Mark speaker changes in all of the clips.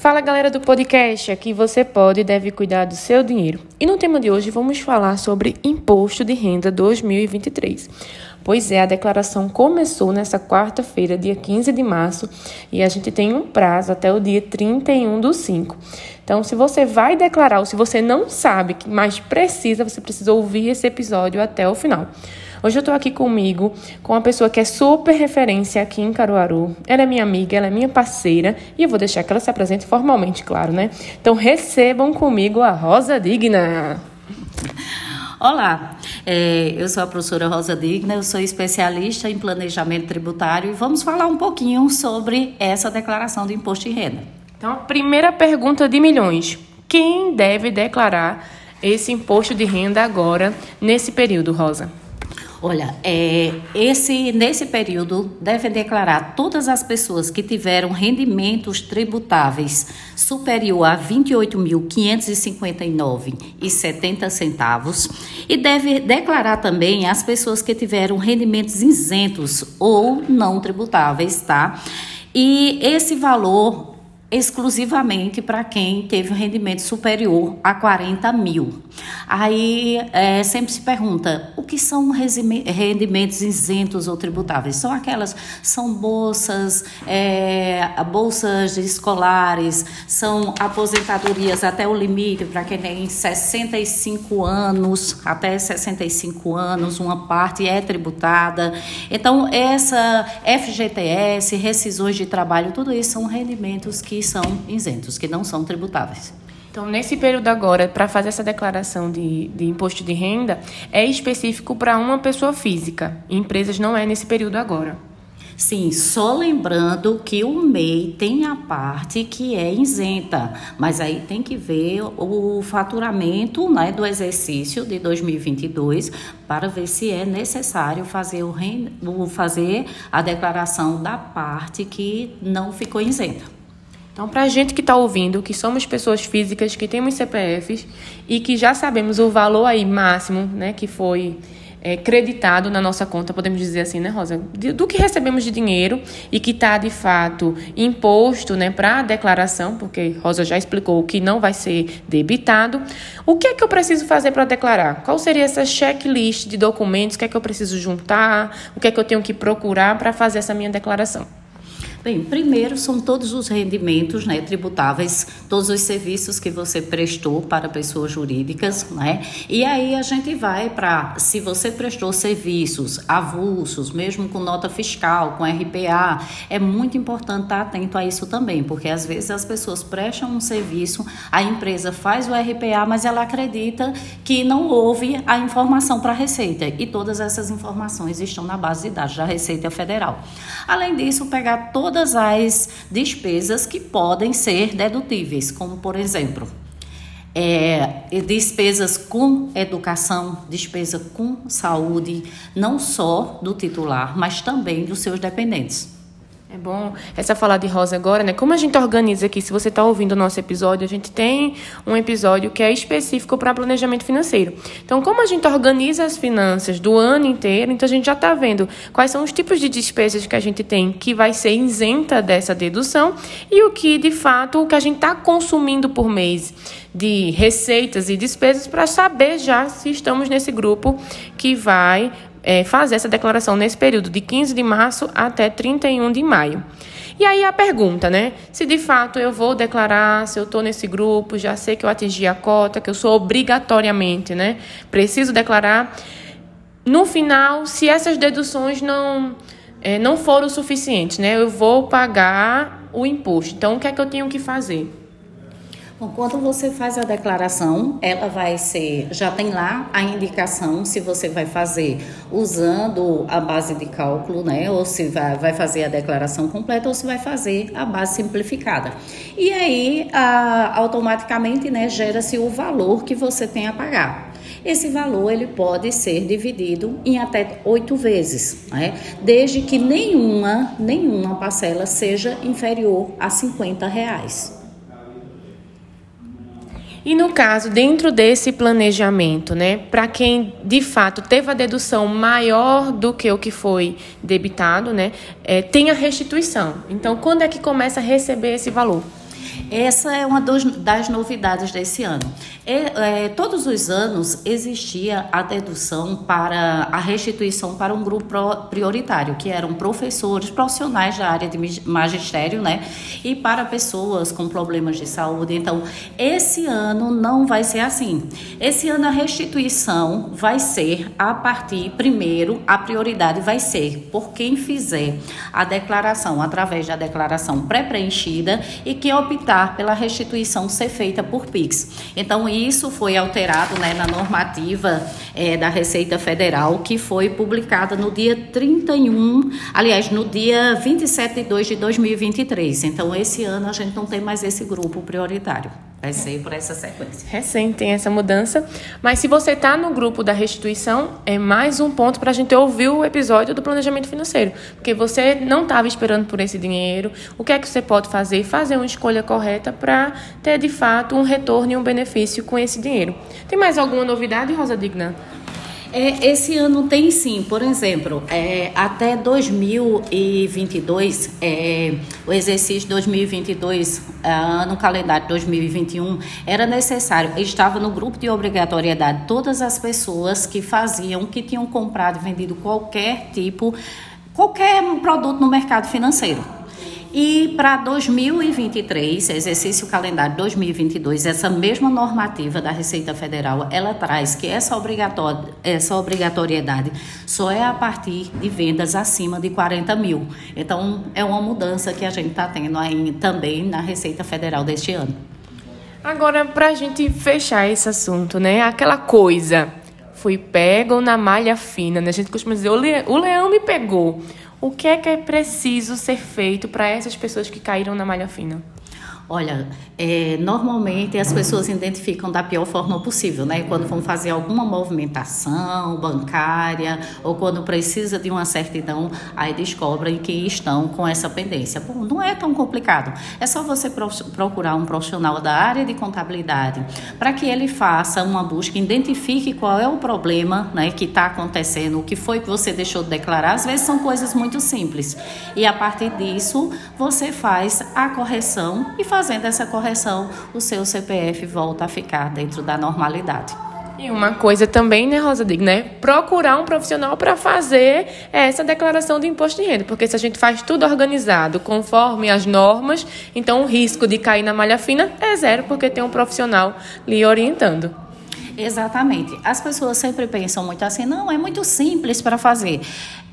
Speaker 1: Fala galera do podcast, aqui você pode e deve cuidar do seu dinheiro. E no tema de hoje vamos falar sobre Imposto de Renda 2023. Pois é, a declaração começou nessa quarta-feira, dia 15 de março, e a gente tem um prazo até o dia 31 do 5. Então, se você vai declarar ou se você não sabe, mas precisa, você precisa ouvir esse episódio até o final. Hoje eu estou aqui comigo com uma pessoa que é super referência aqui em Caruaru. Ela é minha amiga, ela é minha parceira e eu vou deixar que ela se apresente formalmente, claro, né? Então recebam comigo a Rosa Digna.
Speaker 2: Olá, é, eu sou a professora Rosa Digna, eu sou especialista em planejamento tributário e vamos falar um pouquinho sobre essa declaração do imposto de renda.
Speaker 1: Então, a primeira pergunta de milhões: quem deve declarar esse imposto de renda agora, nesse período, Rosa?
Speaker 2: Olha, é, esse, nesse período devem declarar todas as pessoas que tiveram rendimentos tributáveis superior a R$ 28.559,70 centavos e deve declarar também as pessoas que tiveram rendimentos isentos ou não tributáveis, tá? E esse valor exclusivamente para quem teve um rendimento superior a 40 mil. Aí é, sempre se pergunta o que são rendimentos isentos ou tributáveis? São aquelas, são bolsas, é, bolsas escolares, são aposentadorias até o limite para quem tem 65 anos, até 65 anos, uma parte é tributada. Então, essa FGTS, rescisões de trabalho, tudo isso são rendimentos que são isentos, que não são tributáveis.
Speaker 1: Então, nesse período agora, para fazer essa declaração de, de imposto de renda, é específico para uma pessoa física. Empresas não é nesse período agora.
Speaker 2: Sim, só lembrando que o MEI tem a parte que é isenta, mas aí tem que ver o faturamento né, do exercício de 2022 para ver se é necessário fazer, o, fazer a declaração da parte que não ficou isenta.
Speaker 1: Então, para a gente que está ouvindo, que somos pessoas físicas, que temos CPFs e que já sabemos o valor aí máximo, né, que foi é, creditado na nossa conta, podemos dizer assim, né, Rosa? Do que recebemos de dinheiro e que está, de fato, imposto né, para a declaração, porque Rosa já explicou que não vai ser debitado. O que é que eu preciso fazer para declarar? Qual seria essa checklist de documentos? O que é que eu preciso juntar? O que é que eu tenho que procurar para fazer essa minha declaração?
Speaker 2: Bem, primeiro são todos os rendimentos né, tributáveis, todos os serviços que você prestou para pessoas jurídicas, né? E aí a gente vai para, se você prestou serviços avulsos, mesmo com nota fiscal, com RPA, é muito importante estar atento a isso também, porque às vezes as pessoas prestam um serviço, a empresa faz o RPA, mas ela acredita que não houve a informação para a Receita, e todas essas informações estão na base de dados da Receita Federal. Além disso, pegar todas as despesas que podem ser dedutíveis, como por exemplo, é, despesas com educação, despesa com saúde, não só do titular, mas também dos seus dependentes.
Speaker 1: É bom essa falar de Rosa agora, né? Como a gente organiza aqui, se você está ouvindo o nosso episódio, a gente tem um episódio que é específico para planejamento financeiro. Então, como a gente organiza as finanças do ano inteiro, então a gente já está vendo quais são os tipos de despesas que a gente tem que vai ser isenta dessa dedução e o que, de fato, o que a gente está consumindo por mês de receitas e despesas para saber já se estamos nesse grupo que vai é, fazer essa declaração nesse período de 15 de março até 31 de maio. E aí a pergunta, né? Se de fato eu vou declarar, se eu estou nesse grupo, já sei que eu atingi a cota, que eu sou obrigatoriamente, né? Preciso declarar. No final, se essas deduções não, é, não foram suficientes, né? Eu vou pagar o imposto. Então, o que é que eu tenho que fazer?
Speaker 2: Bom, quando você faz a declaração, ela vai ser, já tem lá a indicação se você vai fazer usando a base de cálculo, né? Ou se vai, vai fazer a declaração completa ou se vai fazer a base simplificada. E aí, a, automaticamente, né, gera-se o valor que você tem a pagar. Esse valor ele pode ser dividido em até oito vezes, né? desde que nenhuma, nenhuma parcela seja inferior a 50 reais.
Speaker 1: E no caso, dentro desse planejamento, né, para quem de fato teve a dedução maior do que o que foi debitado, né, é, tem a restituição. Então, quando é que começa a receber esse valor?
Speaker 2: Essa é uma das novidades desse ano. É, todos os anos existia a dedução para a restituição para um grupo prioritário, que eram professores, profissionais da área de magistério, né? E para pessoas com problemas de saúde. Então, esse ano não vai ser assim. Esse ano a restituição vai ser a partir, primeiro, a prioridade vai ser por quem fizer a declaração através da declaração pré-preenchida e que optar pela restituição ser feita por PIX. Então, isso foi alterado né, na normativa é, da Receita Federal, que foi publicada no dia 31, aliás, no dia 27 de 2 de 2023. Então, esse ano a gente não tem mais esse grupo prioritário. Vai ser por essa sequência.
Speaker 1: Recente tem essa mudança. Mas se você está no grupo da restituição, é mais um ponto para a gente ouvir o episódio do planejamento financeiro. Porque você não estava esperando por esse dinheiro. O que é que você pode fazer? Fazer uma escolha correta para ter, de fato, um retorno e um benefício com esse dinheiro. Tem mais alguma novidade, Rosa Digna?
Speaker 2: É, esse ano tem sim, por exemplo, é, até 2022, é, o exercício 2022, é, ano calendário 2021, era necessário, estava no grupo de obrigatoriedade todas as pessoas que faziam, que tinham comprado vendido qualquer tipo, qualquer produto no mercado financeiro. E para 2023, exercício calendário 2022, essa mesma normativa da Receita Federal, ela traz que essa, obrigatória, essa obrigatoriedade só é a partir de vendas acima de 40 mil. Então, é uma mudança que a gente está tendo aí também na Receita Federal deste ano.
Speaker 1: Agora, para a gente fechar esse assunto, né? Aquela coisa, fui pego na malha fina, né? A gente costuma dizer, o leão me pegou. O que é que é preciso ser feito para essas pessoas que caíram na malha fina?
Speaker 2: Olha, é, normalmente as pessoas identificam da pior forma possível, né? Quando vão fazer alguma movimentação bancária ou quando precisa de uma certidão, aí descobrem que estão com essa pendência. Bom, não é tão complicado. É só você procurar um profissional da área de contabilidade para que ele faça uma busca, identifique qual é o problema né, que está acontecendo, o que foi que você deixou de declarar. Às vezes são coisas muito simples. E a partir disso, você faz a correção e faz fazendo essa correção, o seu CPF volta a ficar dentro da normalidade.
Speaker 1: E uma coisa também, né, Rosa Dig, né? Procurar um profissional para fazer essa declaração de imposto de renda. Porque se a gente faz tudo organizado, conforme as normas, então o risco de cair na malha fina é zero, porque tem um profissional lhe orientando.
Speaker 2: Exatamente. As pessoas sempre pensam muito assim, não, é muito simples para fazer.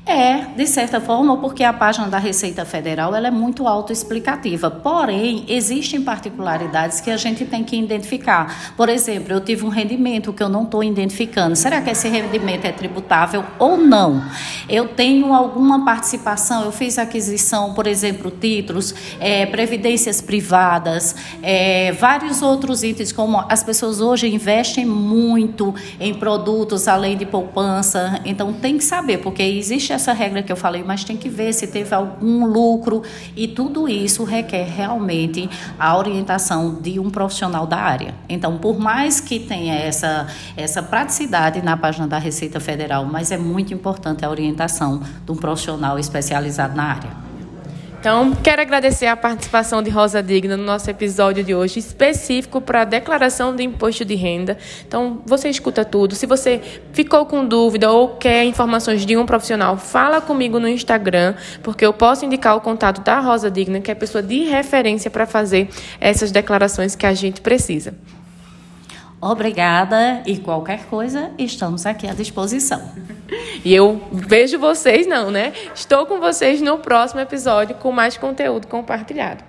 Speaker 2: É, de certa forma, porque a página da Receita Federal ela é muito autoexplicativa. Porém, existem particularidades que a gente tem que identificar. Por exemplo, eu tive um rendimento que eu não estou identificando. Será que esse rendimento é tributável ou não? Eu tenho alguma participação, eu fiz aquisição, por exemplo, títulos, é, previdências privadas, é, vários outros itens, como as pessoas hoje investem muito em produtos além de poupança. Então, tem que saber, porque existe essa regra que eu falei, mas tem que ver se teve algum lucro e tudo isso requer realmente a orientação de um profissional da área. Então, por mais que tenha essa, essa praticidade na página da Receita Federal, mas é muito importante a orientação de um profissional especializado na área.
Speaker 1: Então, quero agradecer a participação de Rosa Digna no nosso episódio de hoje, específico para a declaração de imposto de renda. Então, você escuta tudo. Se você ficou com dúvida ou quer informações de um profissional, fala comigo no Instagram, porque eu posso indicar o contato da Rosa Digna, que é a pessoa de referência para fazer essas declarações que a gente precisa.
Speaker 2: Obrigada e qualquer coisa, estamos aqui à disposição.
Speaker 1: E eu vejo vocês, não, né? Estou com vocês no próximo episódio com mais conteúdo compartilhado.